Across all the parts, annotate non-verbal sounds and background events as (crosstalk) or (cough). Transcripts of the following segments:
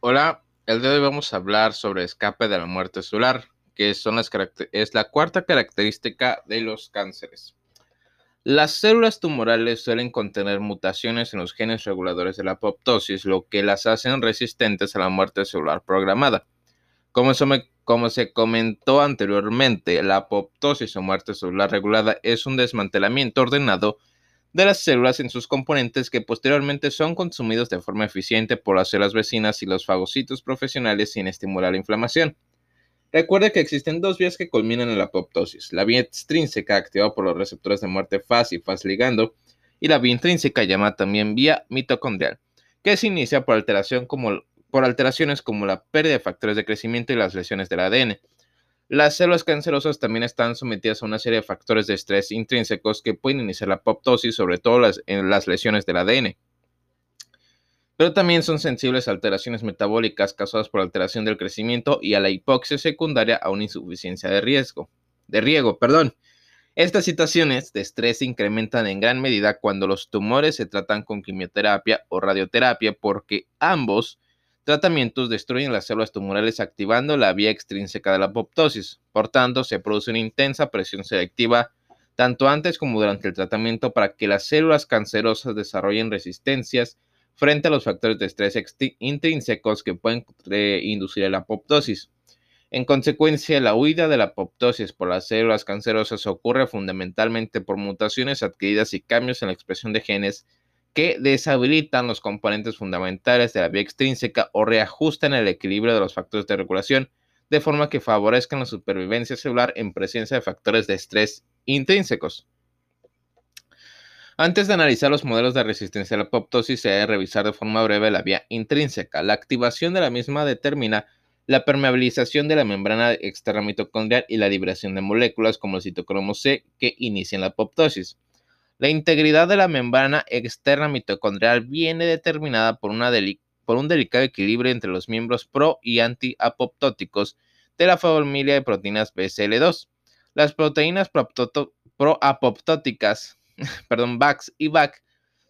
Hola, el día de hoy vamos a hablar sobre escape de la muerte celular, que son las es la cuarta característica de los cánceres. Las células tumorales suelen contener mutaciones en los genes reguladores de la apoptosis, lo que las hacen resistentes a la muerte celular programada. Como, como se comentó anteriormente, la apoptosis o muerte celular regulada es un desmantelamiento ordenado de las células en sus componentes que posteriormente son consumidos de forma eficiente por las células vecinas y los fagocitos profesionales sin estimular la inflamación. Recuerde que existen dos vías que culminan en la apoptosis, la vía extrínseca activada por los receptores de muerte FAS y FAS ligando y la vía intrínseca llamada también vía mitocondrial, que se inicia por, alteración como, por alteraciones como la pérdida de factores de crecimiento y las lesiones del ADN. Las células cancerosas también están sometidas a una serie de factores de estrés intrínsecos que pueden iniciar la apoptosis, sobre todo en las lesiones del ADN. Pero también son sensibles a alteraciones metabólicas causadas por alteración del crecimiento y a la hipoxia secundaria a una insuficiencia de riesgo, de riego, perdón. Estas situaciones de estrés se incrementan en gran medida cuando los tumores se tratan con quimioterapia o radioterapia porque ambos tratamientos destruyen las células tumorales activando la vía extrínseca de la apoptosis. Por tanto, se produce una intensa presión selectiva tanto antes como durante el tratamiento para que las células cancerosas desarrollen resistencias frente a los factores de estrés intrínsecos que pueden inducir la apoptosis. En consecuencia, la huida de la apoptosis por las células cancerosas ocurre fundamentalmente por mutaciones adquiridas y cambios en la expresión de genes que deshabilitan los componentes fundamentales de la vía extrínseca o reajustan el equilibrio de los factores de regulación de forma que favorezcan la supervivencia celular en presencia de factores de estrés intrínsecos. Antes de analizar los modelos de resistencia a la apoptosis, se debe revisar de forma breve la vía intrínseca. La activación de la misma determina la permeabilización de la membrana externa mitocondrial y la liberación de moléculas como el citocromo C que inician la apoptosis. La integridad de la membrana externa mitocondrial viene determinada por, un delicado equilibrio entre los miembros pro y anti-apoptóticos de la familia de proteínas BCL2. Las proteínas proapoptóticas, (laughs) perdón, VAX y VAC,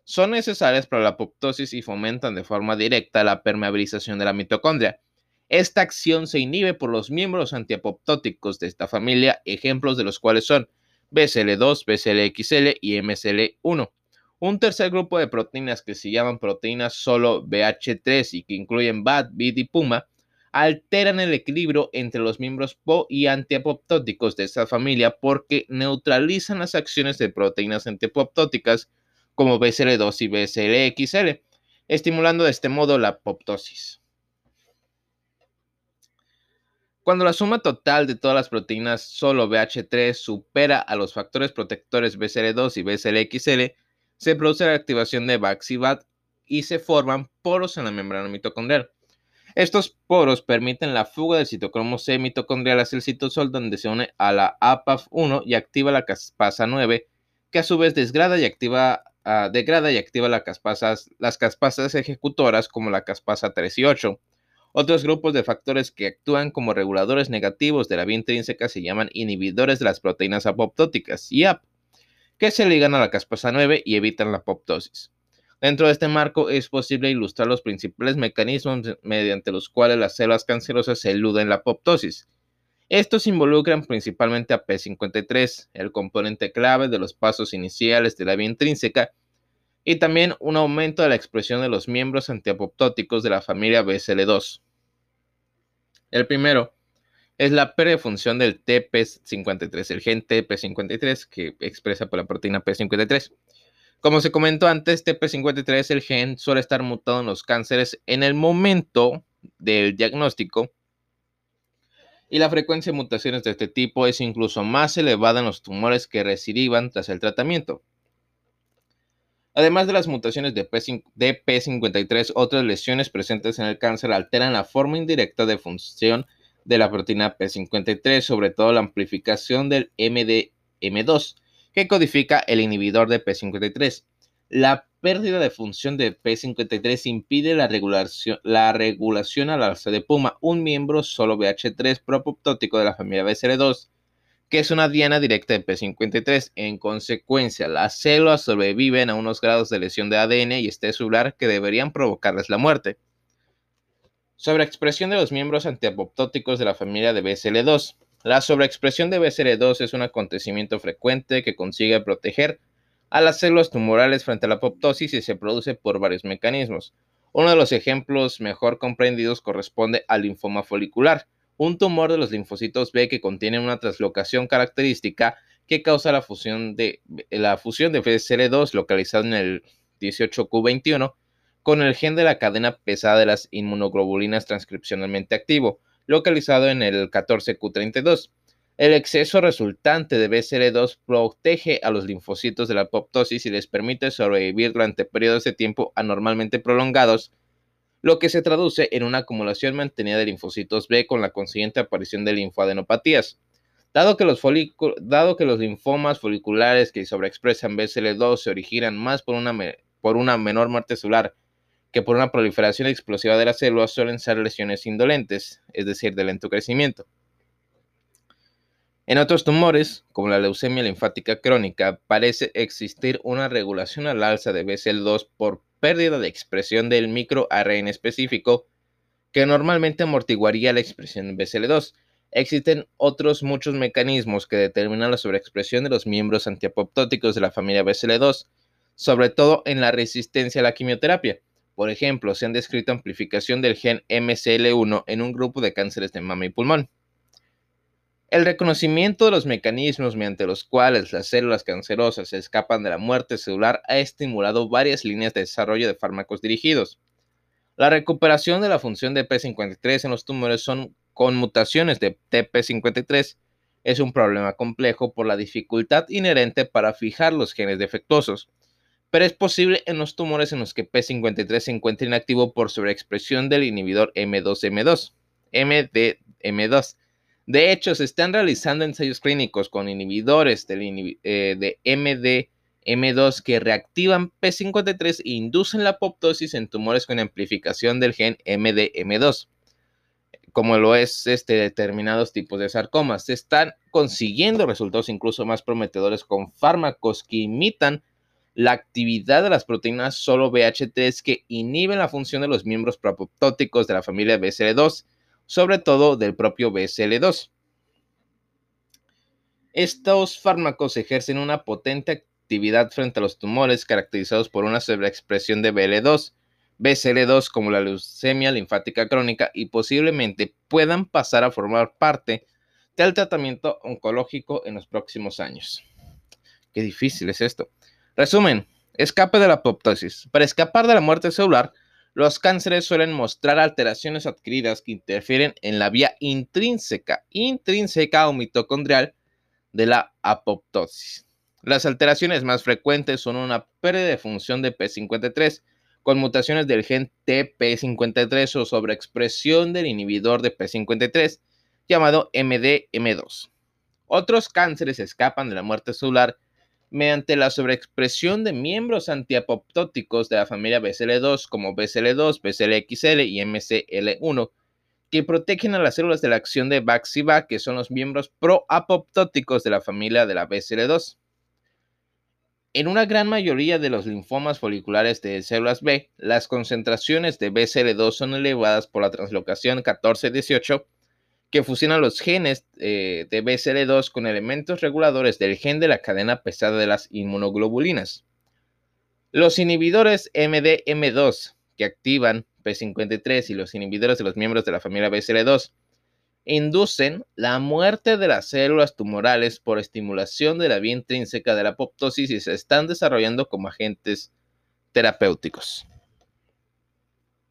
son necesarias para la apoptosis y fomentan de forma directa la permeabilización de la mitocondria. Esta acción se inhibe por los miembros antiapoptóticos de esta familia, ejemplos de los cuales son BCL2, BCLXL y MCL1. Un tercer grupo de proteínas que se llaman proteínas solo BH3 y que incluyen BAT, BID y PUMA, alteran el equilibrio entre los miembros PO y antiapoptóticos de esta familia porque neutralizan las acciones de proteínas antiapoptóticas como BCL2 y BCLXL, estimulando de este modo la apoptosis. Cuando la suma total de todas las proteínas solo BH3 supera a los factores protectores BCL2 y BCLXL, se produce la activación de BAX-BAT y se forman poros en la membrana mitocondrial. Estos poros permiten la fuga del citocromo C mitocondrial hacia el citosol donde se une a la APAF1 y activa la caspasa 9, que a su vez ah, degrada y activa las caspasas ejecutoras como la caspasa 3 y 8. Otros grupos de factores que actúan como reguladores negativos de la vía intrínseca se llaman inhibidores de las proteínas apoptóticas, IAP, que se ligan a la caspasa 9 y evitan la apoptosis. Dentro de este marco es posible ilustrar los principales mecanismos mediante los cuales las células cancerosas eluden la apoptosis. Estos involucran principalmente a P53, el componente clave de los pasos iniciales de la vía intrínseca, y también un aumento de la expresión de los miembros antiapoptóticos de la familia BCL2. El primero es la prefunción del TP53, el gen TP53 que expresa por la proteína P53. Como se comentó antes, TP53, el gen, suele estar mutado en los cánceres en el momento del diagnóstico y la frecuencia de mutaciones de este tipo es incluso más elevada en los tumores que recidivan tras el tratamiento. Además de las mutaciones de, P 53 otras lesiones presentes en el cáncer alteran la forma indirecta de función de la proteína P53, sobre todo la amplificación del MDM2, que codifica el inhibidor de P53. La pérdida de función de P53 impide la regulación, la regulación al alza de Puma, un miembro solo BH3 propoptótico de la familia BCL2, que es una diana directa de P53. En consecuencia, las células sobreviven a unos grados de lesión de ADN y estrés celular que deberían provocarles la muerte. Sobreexpresión de los miembros antiapoptóticos de la familia de BSL2. La sobreexpresión de BSL2 es un acontecimiento frecuente que consigue proteger a las células tumorales frente a la apoptosis y se produce por varios mecanismos. Uno de los ejemplos mejor comprendidos corresponde al linfoma folicular, un tumor de los linfocitos B que contiene una traslocación característica que causa la fusión de, la fusión de BCL2 localizado en el 18Q21 con el gen de la cadena pesada de las inmunoglobulinas transcripcionalmente activo, localizado en el 14Q32. El exceso resultante de BCL2 protege a los linfocitos de la apoptosis y les permite sobrevivir durante periodos de tiempo anormalmente prolongados, lo que se traduce en una acumulación mantenida de linfocitos B con la consiguiente aparición de linfoadenopatías. Dado que los, dado que los linfomas foliculares que sobreexpresan BCL2 se originan más por una, por una menor muerte celular que por una proliferación explosiva de las células, suelen ser lesiones indolentes, es decir, de lento crecimiento. En otros tumores, como la leucemia linfática crónica, parece existir una regulación al alza de BCL2 por pérdida de expresión del microARN específico que normalmente amortiguaría la expresión de BCL2. Existen otros muchos mecanismos que determinan la sobreexpresión de los miembros antiapoptóticos de la familia BCL2, sobre todo en la resistencia a la quimioterapia. Por ejemplo, se han descrito amplificación del gen MCL1 en un grupo de cánceres de mama y pulmón. El reconocimiento de los mecanismos mediante los cuales las células cancerosas se escapan de la muerte celular ha estimulado varias líneas de desarrollo de fármacos dirigidos. La recuperación de la función de P53 en los tumores son con mutaciones de TP53 es un problema complejo por la dificultad inherente para fijar los genes defectuosos, pero es posible en los tumores en los que P53 se encuentra inactivo por sobreexpresión del inhibidor M2M2, MDM2 de hecho, se están realizando ensayos clínicos con inhibidores eh, de MDM2 que reactivan P53 e inducen la apoptosis en tumores con amplificación del gen MDM2, como lo es este, determinados tipos de sarcomas. Se están consiguiendo resultados incluso más prometedores con fármacos que imitan la actividad de las proteínas solo BH3 que inhiben la función de los miembros proapoptóticos de la familia BCL2 sobre todo del propio BCL2. Estos fármacos ejercen una potente actividad frente a los tumores caracterizados por una sobreexpresión de BL2, BCL2 como la leucemia linfática crónica y posiblemente puedan pasar a formar parte del tratamiento oncológico en los próximos años. Qué difícil es esto. Resumen, escape de la apoptosis. Para escapar de la muerte celular, los cánceres suelen mostrar alteraciones adquiridas que interfieren en la vía intrínseca, intrínseca o mitocondrial de la apoptosis. Las alteraciones más frecuentes son una pérdida de función de P53 con mutaciones del gen TP53 o sobreexpresión del inhibidor de P53 llamado MDM2. Otros cánceres escapan de la muerte celular mediante la sobreexpresión de miembros antiapoptóticos de la familia BCL2 como BCL2, BCLXL y MCL1, que protegen a las células de la acción de Baxiva, que son los miembros proapoptóticos de la familia de la BCL2. En una gran mayoría de los linfomas foliculares de células B, las concentraciones de BCL2 son elevadas por la translocación 1418 que fusiona los genes eh, de BCL2 con elementos reguladores del gen de la cadena pesada de las inmunoglobulinas. Los inhibidores MDM2 que activan P53 y los inhibidores de los miembros de la familia BCL2 inducen la muerte de las células tumorales por estimulación de la vía intrínseca de la apoptosis y se están desarrollando como agentes terapéuticos.